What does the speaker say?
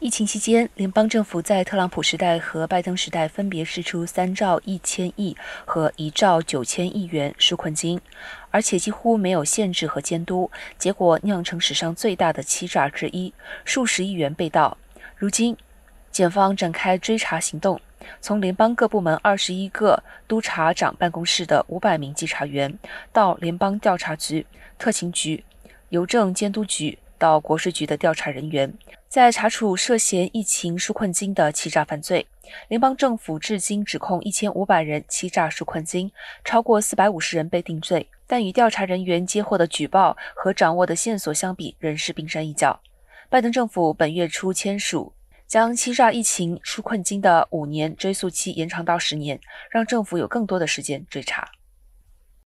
疫情期间，联邦政府在特朗普时代和拜登时代分别释出三兆一千亿和一兆九千亿元纾困金，而且几乎没有限制和监督，结果酿成史上最大的欺诈之一，数十亿元被盗。如今，检方展开追查行动，从联邦各部门二十一个督察长办公室的五百名稽查员，到联邦调查局、特勤局、邮政监督局。到国税局的调查人员在查处涉嫌疫情纾困金的欺诈犯罪。联邦政府至今指控一千五百人欺诈纾困金，超过四百五十人被定罪，但与调查人员接获的举报和掌握的线索相比，仍是冰山一角。拜登政府本月初签署将欺诈疫情纾困金的五年追诉期延长到十年，让政府有更多的时间追查。